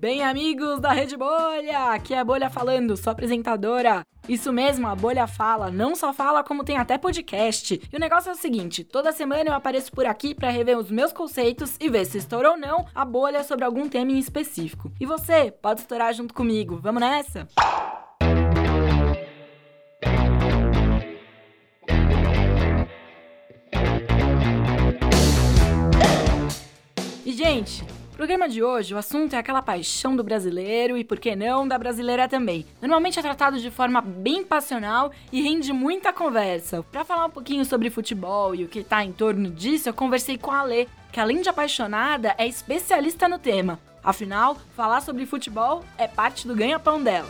Bem, amigos da Rede Bolha, aqui é a Bolha falando, sou apresentadora. Isso mesmo, a Bolha fala, não só fala como tem até podcast. E o negócio é o seguinte, toda semana eu apareço por aqui para rever os meus conceitos e ver se estourou ou não a bolha sobre algum tema em específico. E você, pode estourar junto comigo. Vamos nessa? E gente, programa de hoje, o assunto é aquela paixão do brasileiro e, por que não, da brasileira também. Normalmente é tratado de forma bem passional e rende muita conversa. Para falar um pouquinho sobre futebol e o que tá em torno disso, eu conversei com a Lê, que além de apaixonada, é especialista no tema. Afinal, falar sobre futebol é parte do ganha-pão dela.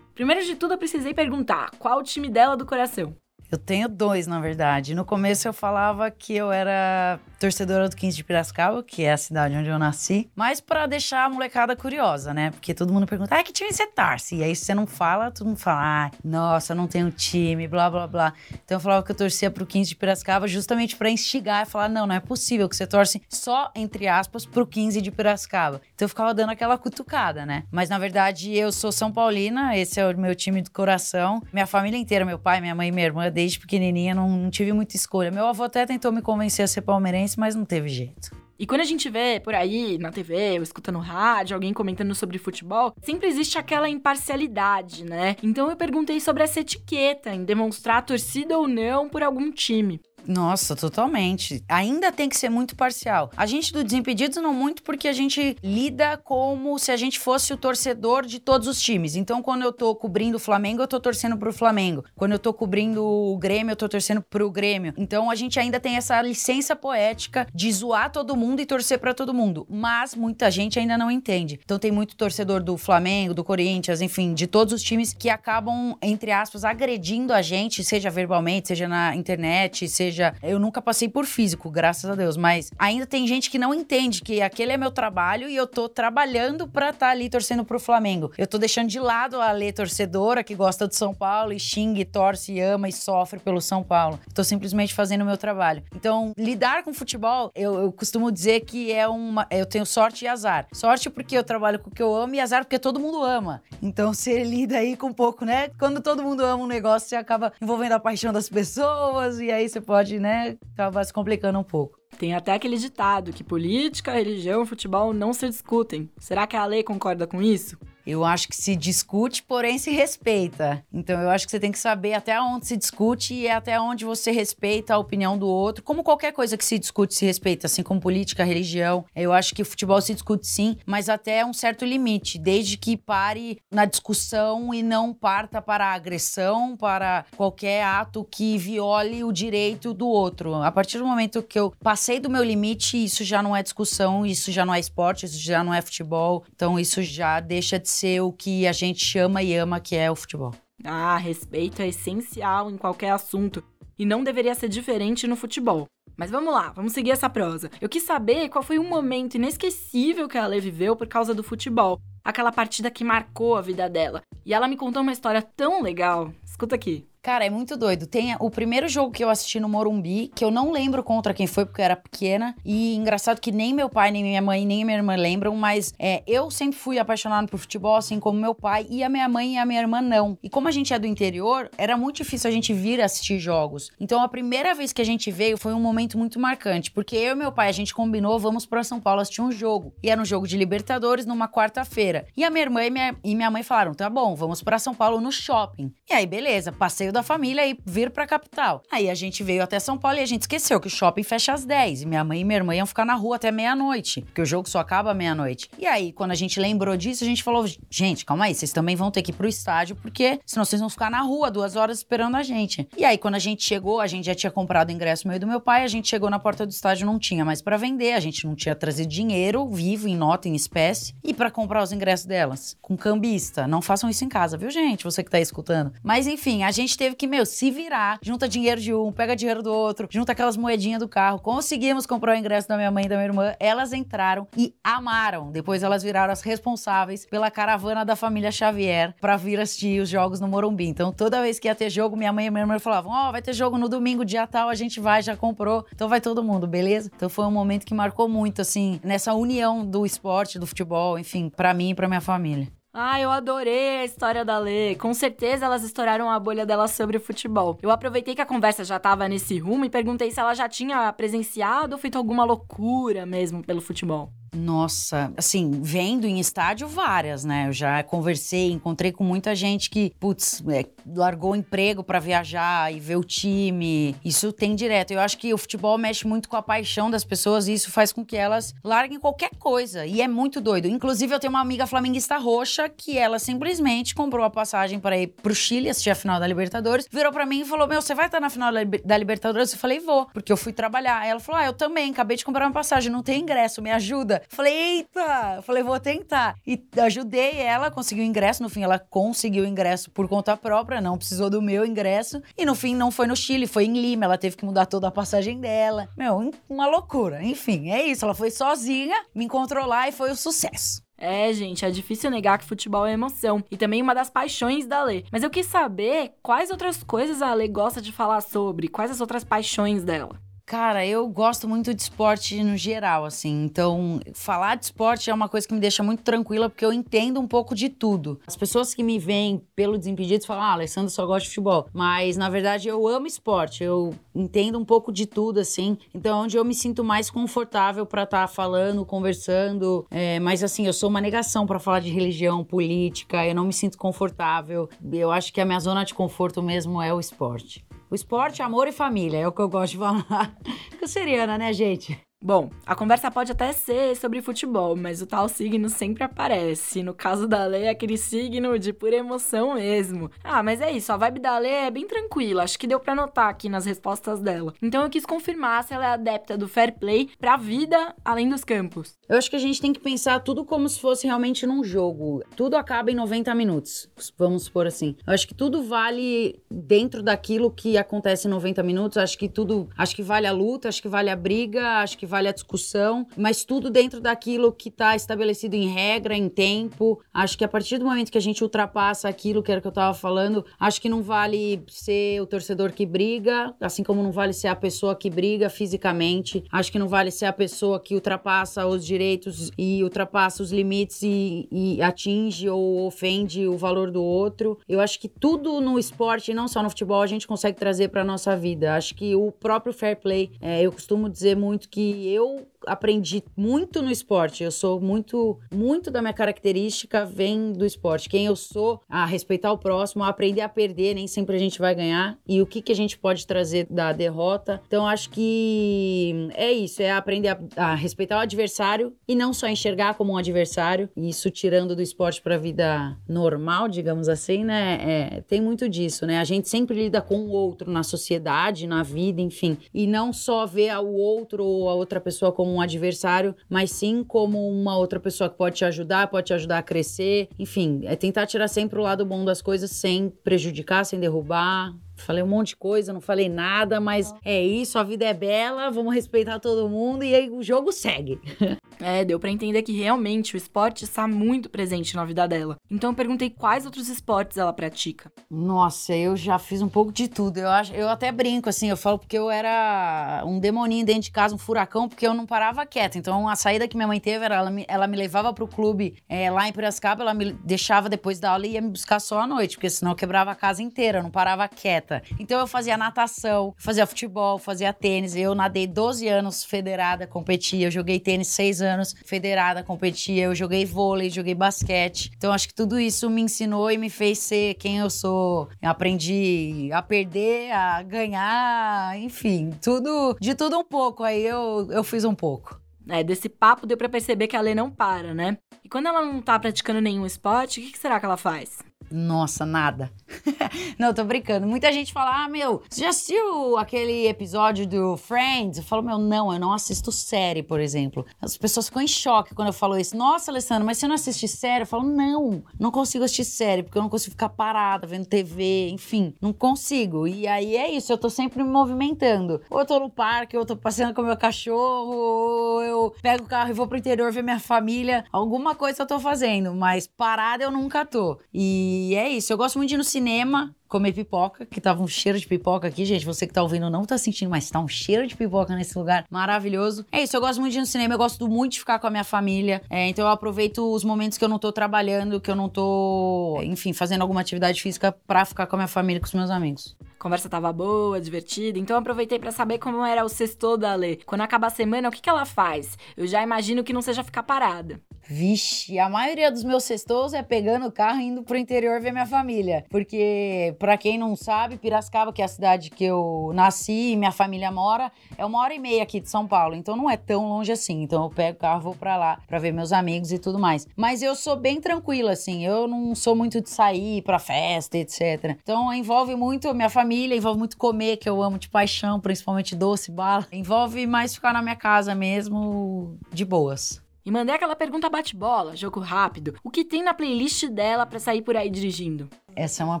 Primeiro de tudo, eu precisei perguntar qual o time dela do coração. Eu tenho dois, na verdade. No começo eu falava que eu era torcedora do 15 de Piracicaba, que é a cidade onde eu nasci, mas para deixar a molecada curiosa, né? Porque todo mundo pergunta, ah, que time você torce? E aí você não fala, todo mundo fala, ah, nossa, não tenho time, blá, blá, blá. Então eu falava que eu torcia pro 15 de Piracicaba justamente para instigar e falar, não, não é possível que você torce só, entre aspas, pro 15 de Piracicaba. Então eu ficava dando aquela cutucada, né? Mas na verdade eu sou São Paulina, esse é o meu time do coração. Minha família inteira, meu pai, minha mãe e minha irmã, desde pequenininha, não, não tive muita escolha. Meu avô até tentou me convencer a ser palmeirense, mas não teve jeito. E quando a gente vê por aí, na TV, ou escuta no rádio, alguém comentando sobre futebol, sempre existe aquela imparcialidade, né? Então eu perguntei sobre essa etiqueta em demonstrar torcida ou não por algum time. Nossa, totalmente. Ainda tem que ser muito parcial. A gente do Desimpedidos não muito porque a gente lida como se a gente fosse o torcedor de todos os times. Então, quando eu tô cobrindo o Flamengo, eu tô torcendo pro Flamengo. Quando eu tô cobrindo o Grêmio, eu tô torcendo pro Grêmio. Então, a gente ainda tem essa licença poética de zoar todo mundo e torcer para todo mundo. Mas muita gente ainda não entende. Então, tem muito torcedor do Flamengo, do Corinthians, enfim, de todos os times que acabam, entre aspas, agredindo a gente, seja verbalmente, seja na internet, seja seja, eu nunca passei por físico, graças a Deus, mas ainda tem gente que não entende que aquele é meu trabalho e eu tô trabalhando pra estar tá ali torcendo pro Flamengo. Eu tô deixando de lado a Lê torcedora que gosta do São Paulo e xingue, torce, ama e sofre pelo São Paulo. tô simplesmente fazendo o meu trabalho. Então, lidar com futebol, eu, eu costumo dizer que é uma. Eu tenho sorte e azar. Sorte porque eu trabalho com o que eu amo e azar porque todo mundo ama. Então, você lida aí com um pouco, né? Quando todo mundo ama um negócio, você acaba envolvendo a paixão das pessoas e aí você pode pode, né, acabar se complicando um pouco. Tem até aquele ditado que política, religião futebol não se discutem. Será que a lei concorda com isso? Eu acho que se discute, porém se respeita. Então eu acho que você tem que saber até onde se discute e até onde você respeita a opinião do outro. Como qualquer coisa que se discute se respeita, assim como política, religião. Eu acho que futebol se discute sim, mas até um certo limite, desde que pare na discussão e não parta para a agressão, para qualquer ato que viole o direito do outro. A partir do momento que eu passei do meu limite, isso já não é discussão, isso já não é esporte, isso já não é futebol. Então isso já deixa de ser o que a gente chama e ama, que é o futebol. Ah, respeito é essencial em qualquer assunto e não deveria ser diferente no futebol. Mas vamos lá, vamos seguir essa prosa. Eu quis saber qual foi um momento inesquecível que a Ale viveu por causa do futebol. Aquela partida que marcou a vida dela. E ela me contou uma história tão legal. Escuta aqui. Cara, é muito doido. Tem o primeiro jogo que eu assisti no Morumbi, que eu não lembro contra quem foi, porque eu era pequena. E engraçado que nem meu pai, nem minha mãe, nem minha irmã lembram, mas é, eu sempre fui apaixonado por futebol, assim como meu pai, e a minha mãe e a minha irmã não. E como a gente é do interior, era muito difícil a gente vir assistir jogos. Então a primeira vez que a gente veio foi um momento muito marcante, porque eu e meu pai, a gente combinou, vamos para São Paulo assistir um jogo. E era um jogo de Libertadores numa quarta-feira. E a minha irmã e minha, e minha mãe falaram: tá bom, vamos para São Paulo no shopping. E aí, beleza, da família e vir pra capital. Aí a gente veio até São Paulo e a gente esqueceu que o shopping fecha às 10. E minha mãe e minha irmã iam ficar na rua até meia-noite, porque o jogo só acaba meia-noite. E aí, quando a gente lembrou disso, a gente falou: gente, calma aí, vocês também vão ter que ir pro estádio, porque senão vocês vão ficar na rua duas horas esperando a gente. E aí, quando a gente chegou, a gente já tinha comprado o ingresso meio do meu pai, a gente chegou na porta do estádio, não tinha mais para vender, a gente não tinha trazido dinheiro vivo, em nota, em espécie, e para comprar os ingressos delas, com cambista. Não façam isso em casa, viu, gente? Você que tá escutando. Mas enfim, a gente teve que, meu, se virar, junta dinheiro de um, pega dinheiro do outro, junta aquelas moedinhas do carro. Conseguimos comprar o ingresso da minha mãe e da minha irmã. Elas entraram e amaram. Depois elas viraram as responsáveis pela caravana da família Xavier para vir assistir os jogos no Morumbi. Então, toda vez que ia ter jogo, minha mãe e minha irmã falavam: Ó, oh, vai ter jogo no domingo, dia tal, a gente vai, já comprou. Então vai todo mundo, beleza? Então foi um momento que marcou muito, assim, nessa união do esporte, do futebol, enfim, para mim e pra minha família. Ah, eu adorei a história da Lê. Com certeza elas estouraram a bolha dela sobre o futebol. Eu aproveitei que a conversa já tava nesse rumo e perguntei se ela já tinha presenciado ou feito alguma loucura mesmo pelo futebol. Nossa, assim, vendo em estádio várias, né? Eu já conversei, encontrei com muita gente que, putz, é, largou o emprego para viajar e ver o time. Isso tem direto. Eu acho que o futebol mexe muito com a paixão das pessoas e isso faz com que elas larguem qualquer coisa. E é muito doido. Inclusive, eu tenho uma amiga flamenguista roxa que ela simplesmente comprou a passagem para ir pro Chile assistir a final da Libertadores, virou para mim e falou: Meu, você vai estar na final da Libertadores? Eu falei: Vou, porque eu fui trabalhar. Aí ela falou: Ah, eu também, acabei de comprar uma passagem, não tem ingresso, me ajuda. Falei, eita! Falei, vou tentar. E ajudei ela, conseguiu ingresso. No fim, ela conseguiu ingresso por conta própria, não precisou do meu ingresso. E no fim, não foi no Chile, foi em Lima. Ela teve que mudar toda a passagem dela. Meu, uma loucura. Enfim, é isso. Ela foi sozinha, me encontrou lá e foi o um sucesso. É, gente, é difícil negar que futebol é emoção e também uma das paixões da Lê. Mas eu quis saber quais outras coisas a Lê gosta de falar sobre, quais as outras paixões dela. Cara, eu gosto muito de esporte no geral, assim. Então, falar de esporte é uma coisa que me deixa muito tranquila, porque eu entendo um pouco de tudo. As pessoas que me veem pelo Desimpedidos falam, ah, Alessandro só gosta de futebol. Mas, na verdade, eu amo esporte. Eu entendo um pouco de tudo, assim. Então, é onde eu me sinto mais confortável para estar tá falando, conversando. É, mas, assim, eu sou uma negação para falar de religião, política. Eu não me sinto confortável. Eu acho que a minha zona de conforto mesmo é o esporte. O esporte, amor e família é o que eu gosto de falar. Canceriana, né, gente? Bom, a conversa pode até ser sobre futebol, mas o tal signo sempre aparece. No caso da Lê, é aquele signo de pura emoção mesmo. Ah, mas é isso, a vibe da Lê é bem tranquila, acho que deu para notar aqui nas respostas dela. Então eu quis confirmar se ela é adepta do fair play pra vida além dos campos. Eu acho que a gente tem que pensar tudo como se fosse realmente num jogo. Tudo acaba em 90 minutos, vamos supor assim. Eu acho que tudo vale dentro daquilo que acontece em 90 minutos. Acho que tudo, acho que vale a luta, acho que vale a briga, acho que vale a discussão, mas tudo dentro daquilo que está estabelecido em regra, em tempo. Acho que a partir do momento que a gente ultrapassa aquilo que era que eu estava falando, acho que não vale ser o torcedor que briga, assim como não vale ser a pessoa que briga fisicamente. Acho que não vale ser a pessoa que ultrapassa os direitos e ultrapassa os limites e, e atinge ou ofende o valor do outro. Eu acho que tudo no esporte, não só no futebol, a gente consegue trazer para nossa vida. Acho que o próprio fair play, é, eu costumo dizer muito que eu aprendi muito no esporte. Eu sou muito, muito da minha característica vem do esporte. Quem eu sou, a respeitar o próximo, a aprender a perder, nem sempre a gente vai ganhar. E o que, que a gente pode trazer da derrota. Então, acho que é isso, é aprender a, a respeitar o adversário e não só enxergar como um adversário. Isso tirando do esporte para a vida normal, digamos assim, né? É, tem muito disso, né? A gente sempre lida com o outro na sociedade, na vida, enfim. E não só ver o outro ou a outra pessoa como um adversário, mas sim como uma outra pessoa que pode te ajudar, pode te ajudar a crescer. Enfim, é tentar tirar sempre o lado bom das coisas sem prejudicar, sem derrubar. Falei um monte de coisa, não falei nada, mas é isso, a vida é bela, vamos respeitar todo mundo e aí o jogo segue. É, deu para entender que realmente o esporte está muito presente na vida dela. Então eu perguntei quais outros esportes ela pratica. Nossa, eu já fiz um pouco de tudo. Eu acho, eu até brinco assim, eu falo porque eu era um demoninho dentro de casa, um furacão, porque eu não parava quieta. Então a saída que minha mãe teve era ela me, ela me levava pro clube é, lá em Piracicaba, ela me deixava depois da aula e ia me buscar só à noite, porque senão eu quebrava a casa inteira, eu não parava quieta. Então eu fazia natação, fazia futebol, fazia tênis. Eu nadei 12 anos federada, competia, eu joguei tênis 6 anos federada, competia, eu joguei vôlei, joguei basquete. Então acho que tudo isso me ensinou e me fez ser quem eu sou. Eu aprendi a perder, a ganhar, enfim, tudo, de tudo um pouco. Aí eu, eu fiz um pouco. É, desse papo deu para perceber que a Lê não para, né? Quando ela não tá praticando nenhum esporte, o que, que será que ela faz? Nossa, nada. não, tô brincando. Muita gente fala: ah, meu, você já assistiu aquele episódio do Friends? Eu falo, meu, não, eu não assisto série, por exemplo. As pessoas ficam em choque quando eu falo isso. Nossa, Alessandra, mas você não assiste série? Eu falo, não, não consigo assistir série, porque eu não consigo ficar parada vendo TV, enfim, não consigo. E aí é isso, eu tô sempre me movimentando. Ou eu tô no parque, ou eu tô passeando com meu cachorro, ou eu pego o carro e vou pro interior ver minha família. Alguma coisa eu tô fazendo, mas parada eu nunca tô. E é isso, eu gosto muito de ir no cinema, comer pipoca, que tava um cheiro de pipoca aqui, gente. Você que tá ouvindo não tá sentindo, mas tá um cheiro de pipoca nesse lugar maravilhoso. É isso, eu gosto muito de ir no cinema, eu gosto muito de ficar com a minha família. É, então eu aproveito os momentos que eu não tô trabalhando, que eu não tô, enfim, fazendo alguma atividade física pra ficar com a minha família com os meus amigos. Conversa tava boa, divertida, então aproveitei para saber como era o sexto da Lê. Quando acaba a semana, o que, que ela faz? Eu já imagino que não seja ficar parada. Vixe, a maioria dos meus sextos é pegando o carro e indo pro interior ver minha família. Porque, para quem não sabe, Piracicaba, que é a cidade que eu nasci e minha família mora, é uma hora e meia aqui de São Paulo. Então não é tão longe assim. Então eu pego o carro vou pra lá pra ver meus amigos e tudo mais. Mas eu sou bem tranquila, assim. Eu não sou muito de sair pra festa, etc. Então envolve muito minha família, envolve muito comer, que eu amo de paixão, principalmente doce, bala. Envolve mais ficar na minha casa mesmo, de boas. E mandei aquela pergunta bate-bola, jogo rápido. O que tem na playlist dela para sair por aí dirigindo? Essa é uma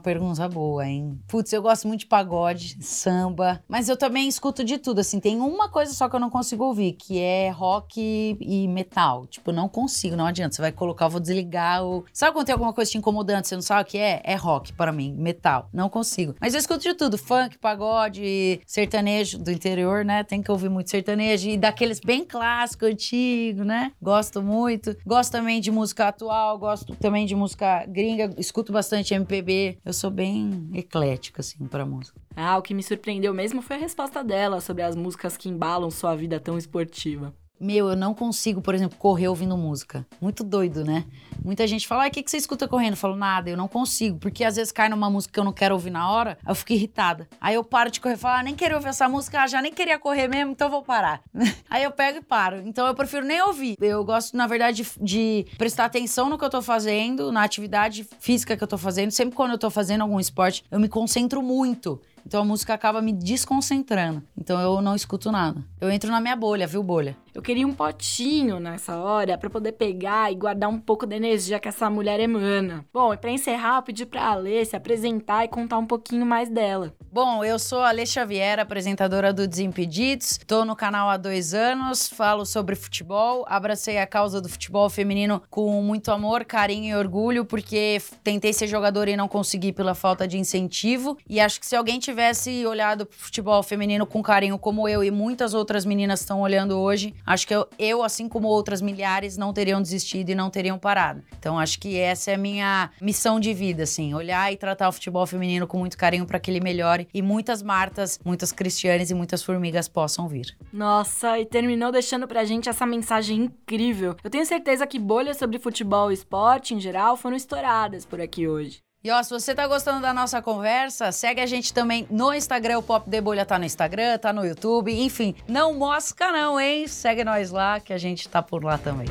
pergunta boa, hein? Putz, eu gosto muito de pagode, samba, mas eu também escuto de tudo. Assim, tem uma coisa só que eu não consigo ouvir, que é rock e metal. Tipo, não consigo, não adianta. Você vai colocar, eu vou desligar. Ou... Sabe quando tem alguma coisa te incomodando, você não sabe o que é? É rock para mim, metal. Não consigo. Mas eu escuto de tudo: funk, pagode, sertanejo do interior, né? Tem que ouvir muito sertanejo e daqueles bem clássicos, antigos, né? Gosto muito. Gosto também de música atual, gosto também de música gringa, escuto bastante MPB eu sou bem eclética, assim, pra música. Ah, o que me surpreendeu mesmo foi a resposta dela sobre as músicas que embalam sua vida tão esportiva. Meu, eu não consigo, por exemplo, correr ouvindo música. Muito doido, né? Muita gente fala, ah, o que, que você escuta correndo? Eu falo, nada, eu não consigo. Porque às vezes cai numa música que eu não quero ouvir na hora, eu fico irritada. Aí eu paro de correr e falo, ah, nem queria ouvir essa música, ah, já nem queria correr mesmo, então vou parar. Aí eu pego e paro. Então eu prefiro nem ouvir. Eu gosto, na verdade, de, de, prestar atenção no que eu tô fazendo, na atividade física que eu tô fazendo. Sempre quando eu tô fazendo algum esporte, eu me concentro muito. Então a música acaba me desconcentrando. Então eu não escuto nada. Eu entro na minha bolha, viu, bolha? Eu queria um potinho nessa hora para poder pegar e guardar um pouco da energia que essa mulher emana. Bom, e para encerrar, eu pedi pra Alê se apresentar e contar um pouquinho mais dela. Bom, eu sou a Alê Xavier, apresentadora do Desimpedidos. Tô no canal há dois anos, falo sobre futebol. Abracei a causa do futebol feminino com muito amor, carinho e orgulho, porque tentei ser jogadora e não consegui pela falta de incentivo. E acho que se alguém tivesse olhado pro futebol feminino com carinho como eu e muitas outras meninas estão olhando hoje, Acho que eu, eu, assim como outras milhares, não teriam desistido e não teriam parado. Então, acho que essa é a minha missão de vida, assim, olhar e tratar o futebol feminino com muito carinho para que ele melhore e muitas Martas, muitas Cristianes e muitas Formigas possam vir. Nossa, e terminou deixando pra gente essa mensagem incrível. Eu tenho certeza que bolhas sobre futebol e esporte em geral foram estouradas por aqui hoje. E ó, se você tá gostando da nossa conversa, segue a gente também no Instagram, o Pop de Bolha tá no Instagram, tá no YouTube, enfim, não mosca não, hein? Segue nós lá que a gente tá por lá também.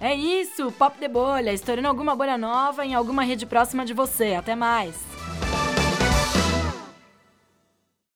É isso, Pop de Bolha, estourando alguma bolha nova em alguma rede próxima de você. Até mais!